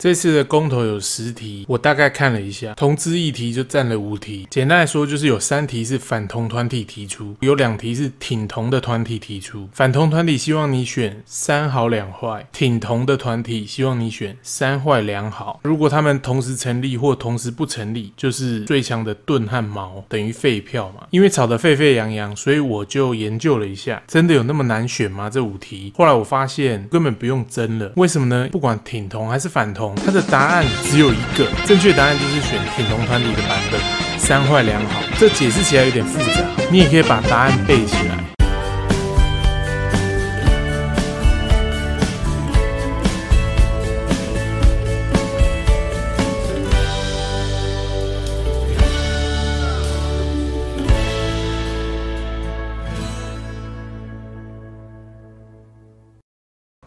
这次的公投有十题，我大概看了一下，同志议题就占了五题。简单来说，就是有三题是反同团体提出，有两题是挺同的团体提出。反同团体希望你选三好两坏，挺同的团体希望你选三坏两好。如果他们同时成立或同时不成立，就是最强的盾和矛等于废票嘛。因为吵得沸沸扬扬，所以我就研究了一下，真的有那么难选吗？这五题，后来我发现根本不用争了。为什么呢？不管挺同还是反同。它的答案只有一个，正确答案就是选挺同团体的版本，三坏两好。这解释起来有点复杂，你也可以把答案背起来。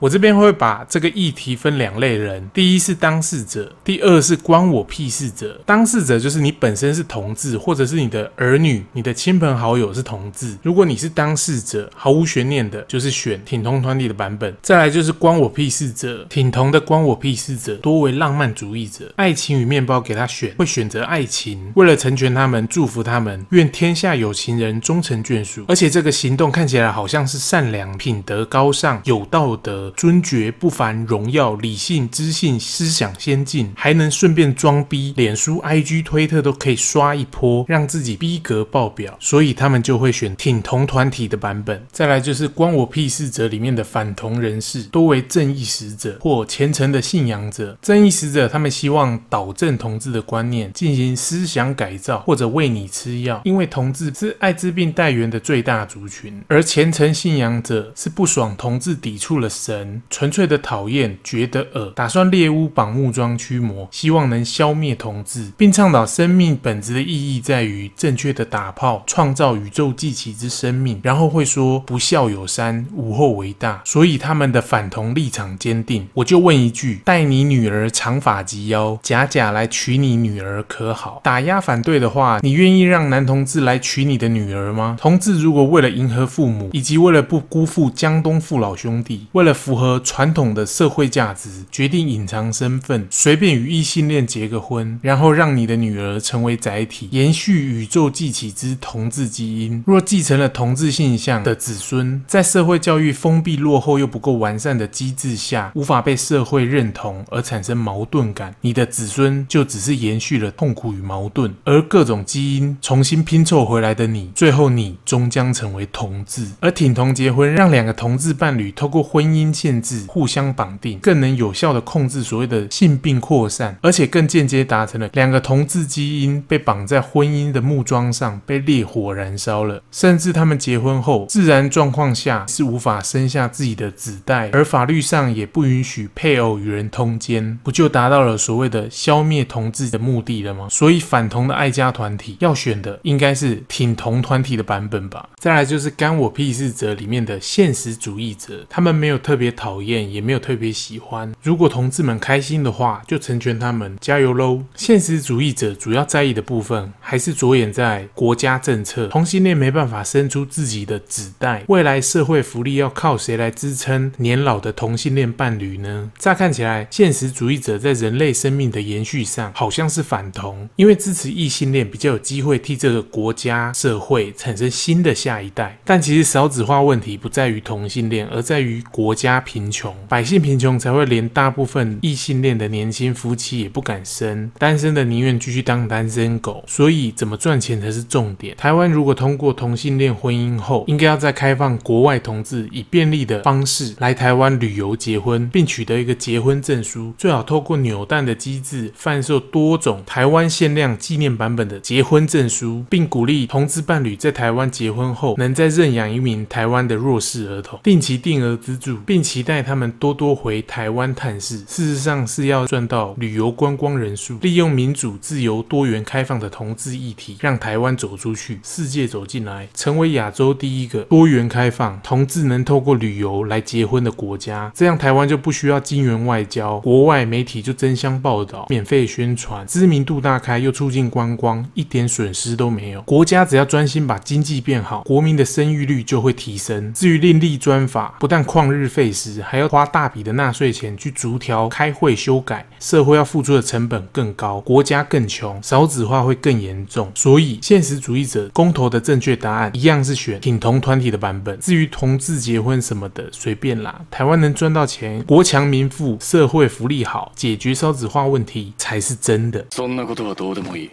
我这边会把这个议题分两类人，第一是当事者，第二是关我屁事者。当事者就是你本身是同志，或者是你的儿女、你的亲朋好友是同志。如果你是当事者，毫无悬念的就是选挺同团体的版本。再来就是关我屁事者，挺同的关我屁事者多为浪漫主义者，爱情与面包给他选，会选择爱情。为了成全他们，祝福他们，愿天下有情人终成眷属。而且这个行动看起来好像是善良、品德高尚、有道德。尊爵不凡，荣耀理性知性思想先进，还能顺便装逼，脸书、IG、推特都可以刷一波，让自己逼格爆表，所以他们就会选挺同团体的版本。再来就是关我屁事者里面的反同人士，多为正义使者或虔诚的信仰者。正义使者他们希望导正同志的观念，进行思想改造，或者喂你吃药，因为同志是艾滋病带源的最大族群，而虔诚信仰者是不爽同志抵触了神。纯粹的讨厌，觉得恶，打算猎巫绑木桩驱魔，希望能消灭同志，并倡导生命本质的意义在于正确的打炮，创造宇宙继起之生命。然后会说不孝有三，无后为大。所以他们的反同立场坚定。我就问一句：带你女儿长发及腰，假假来娶你女儿可好？打压反对的话，你愿意让男同志来娶你的女儿吗？同志如果为了迎合父母，以及为了不辜负江东父老兄弟，为了符合传统的社会价值，决定隐藏身份，随便与异性恋结个婚，然后让你的女儿成为载体，延续宇宙记起之同志基因。若继承了同志性向的子孙，在社会教育封闭、落后又不够完善的机制下，无法被社会认同而产生矛盾感，你的子孙就只是延续了痛苦与矛盾，而各种基因重新拼凑回来的你，最后你终将成为同志。而挺同结婚，让两个同志伴侣透过婚姻限制互相绑定，更能有效地控制所谓的性病扩散，而且更间接达成了两个同志基因被绑在婚姻的木桩上，被烈火燃烧了。甚至他们结婚后，自然状况下是无法生下自己的子代，而法律上也不允许配偶与人通奸，不就达到了所谓的消灭同志的目的了吗？所以反同的爱家团体要选的应该是挺同团体的版本吧。再来就是干我屁事者里面的现实主义者，他们没有特别别讨厌，也没有特别喜欢。如果同志们开心的话，就成全他们，加油喽！现实主义者主要在意的部分，还是着眼在国家政策。同性恋没办法生出自己的子代，未来社会福利要靠谁来支撑年老的同性恋伴侣呢？乍看起来，现实主义者在人类生命的延续上，好像是反同，因为支持异性恋比较有机会替这个国家社会产生新的下一代。但其实少子化问题不在于同性恋，而在于国家贫穷。百姓贫穷才会连大部分异性恋的年轻夫妻也不敢生，单身的宁愿继续当单身狗。所以怎么赚钱才是重点。台湾如果通过同性恋婚姻后，应该要再开放国外同志以便利的方式来台湾旅游结婚，并取得一个结婚证书，最好透过扭蛋的机制贩售多种台湾限量纪念版本的结婚证书，并鼓励同志伴侣在台湾结婚后能再认养一名台湾的弱势儿童，定期定额资助，并期待他们。多多回台湾探视，事实上是要赚到旅游观光人数，利用民主、自由、多元、开放的同志议题，让台湾走出去，世界走进来，成为亚洲第一个多元开放、同志能透过旅游来结婚的国家。这样台湾就不需要金援外交，国外媒体就争相报道、免费宣传，知名度大开，又促进观光，一点损失都没有。国家只要专心把经济变好，国民的生育率就会提升。至于另立专法，不但旷日费时还要花大笔的纳税钱去逐条开会修改，社会要付出的成本更高，国家更穷，少子化会更严重。所以，现实主义者公投的正确答案一样是选挺同团体的版本。至于同志结婚什么的，随便啦。台湾能赚到钱，国强民富，社会福利好，解决少子化问题才是真的。そんなことはどうでもいい。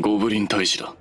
ゴブリン大使だ。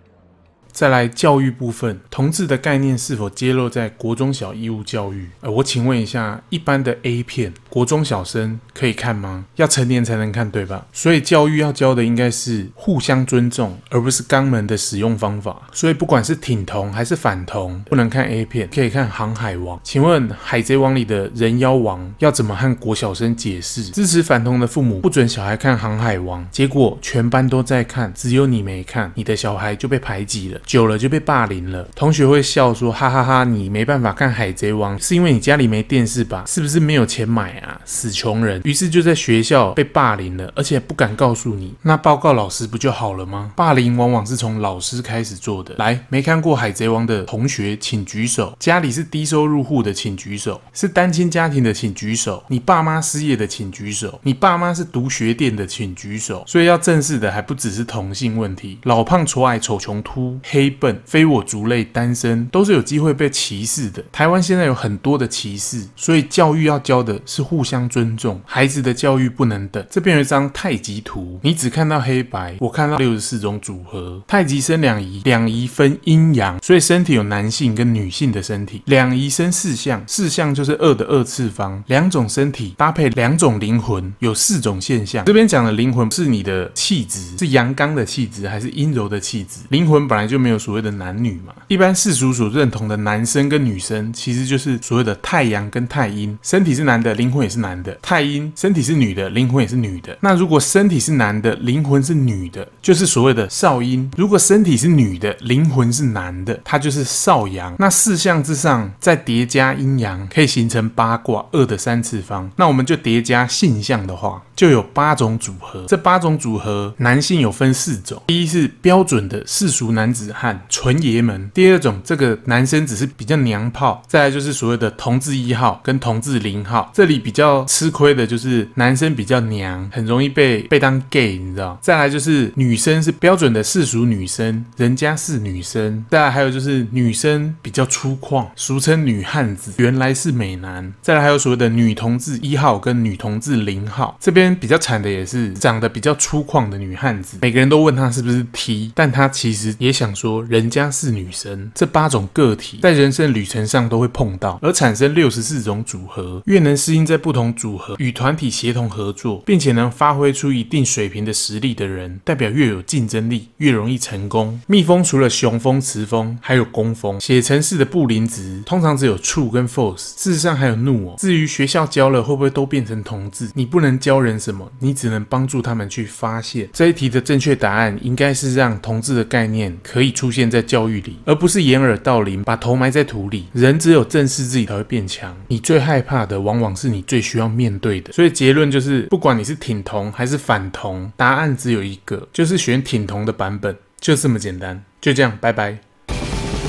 再来教育部分，同志的概念是否揭露在国中小义务教育？呃，我请问一下，一般的 A 片，国中小生可以看吗？要成年才能看，对吧？所以教育要教的应该是互相尊重，而不是肛门的使用方法。所以不管是挺同还是反同，不能看 A 片，可以看《航海王》。请问《海贼王》里的人妖王要怎么和国小生解释？支持反同的父母不准小孩看《航海王》，结果全班都在看，只有你没看，你的小孩就被排挤了。久了就被霸凌了，同学会笑说：“哈哈哈哈，你没办法看《海贼王》，是因为你家里没电视吧？是不是没有钱买啊？死穷人！”于是就在学校被霸凌了，而且不敢告诉你。那报告老师不就好了吗？霸凌往往是从老师开始做的。来，没看过《海贼王》的同学请举手。家里是低收入户的请举手。是单亲家庭的请举手。你爸妈失业的请举手。你爸妈是读学店的请举手。所以要正视的还不只是同性问题，老胖、丑矮、丑、穷、秃、黑笨。非我族类、单身都是有机会被歧视的。台湾现在有很多的歧视，所以教育要教的是互互相尊重。孩子的教育不能等。这边有一张太极图，你只看到黑白，我看到六十四种组合。太极生两仪，两仪分阴阳，所以身体有男性跟女性的身体。两仪生四象，四象就是二的二次方。两种身体搭配两种灵魂，有四种现象。这边讲的灵魂是你的气质，是阳刚的气质还是阴柔的气质？灵魂本来就没有所谓的。的男女嘛，一般世俗所认同的男生跟女生，其实就是所谓的太阳跟太阴，身体是男的，灵魂也是男的；太阴身体是女的，灵魂也是女的。那如果身体是男的，灵魂是女的，就是所谓的少阴；如果身体是女的，灵魂是男的，它就是少阳。那四象之上再叠加阴阳，可以形成八卦，二的三次方。那我们就叠加性象的话，就有八种组合。这八种组合，男性有分四种：第一是标准的世俗男子汉。纯爷们，第二种，这个男生只是比较娘炮，再来就是所谓的同志一号跟同志零号，这里比较吃亏的就是男生比较娘，很容易被被当 gay，你知道？再来就是女生是标准的世俗女生，人家是女生，再来还有就是女生比较粗犷，俗称女汉子，原来是美男，再来还有所谓的女同志一号跟女同志零号，这边比较惨的也是长得比较粗犷的女汉子，每个人都问她是不是 T，但她其实也想说人。家是女生，这八种个体在人生旅程上都会碰到，而产生六十四种组合。越能适应这不同组合与团体协同合作，并且能发挥出一定水平的实力的人，代表越有竞争力，越容易成功。蜜蜂除了雄蜂、雌蜂，还有工蜂。写程式的布林值通常只有 true 跟 false，事实上还有 null 哦。至于学校教了会不会都变成同志，你不能教人什么，你只能帮助他们去发现。这一题的正确答案应该是让同志的概念可以出现。在教育里，而不是掩耳盗铃，把头埋在土里。人只有正视自己才会变强。你最害怕的，往往是你最需要面对的。所以结论就是，不管你是挺同还是反同，答案只有一个，就是选挺同的版本，就这么简单。就这样，拜拜。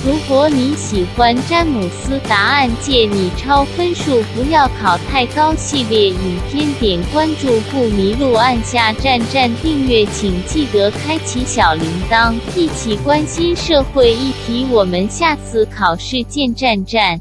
如果你喜欢詹姆斯答案借，你超分数不要考太高系列影片，点关注不迷路，按下赞赞订阅，请记得开启小铃铛，一起关心社会议题。我们下次考试见，站站。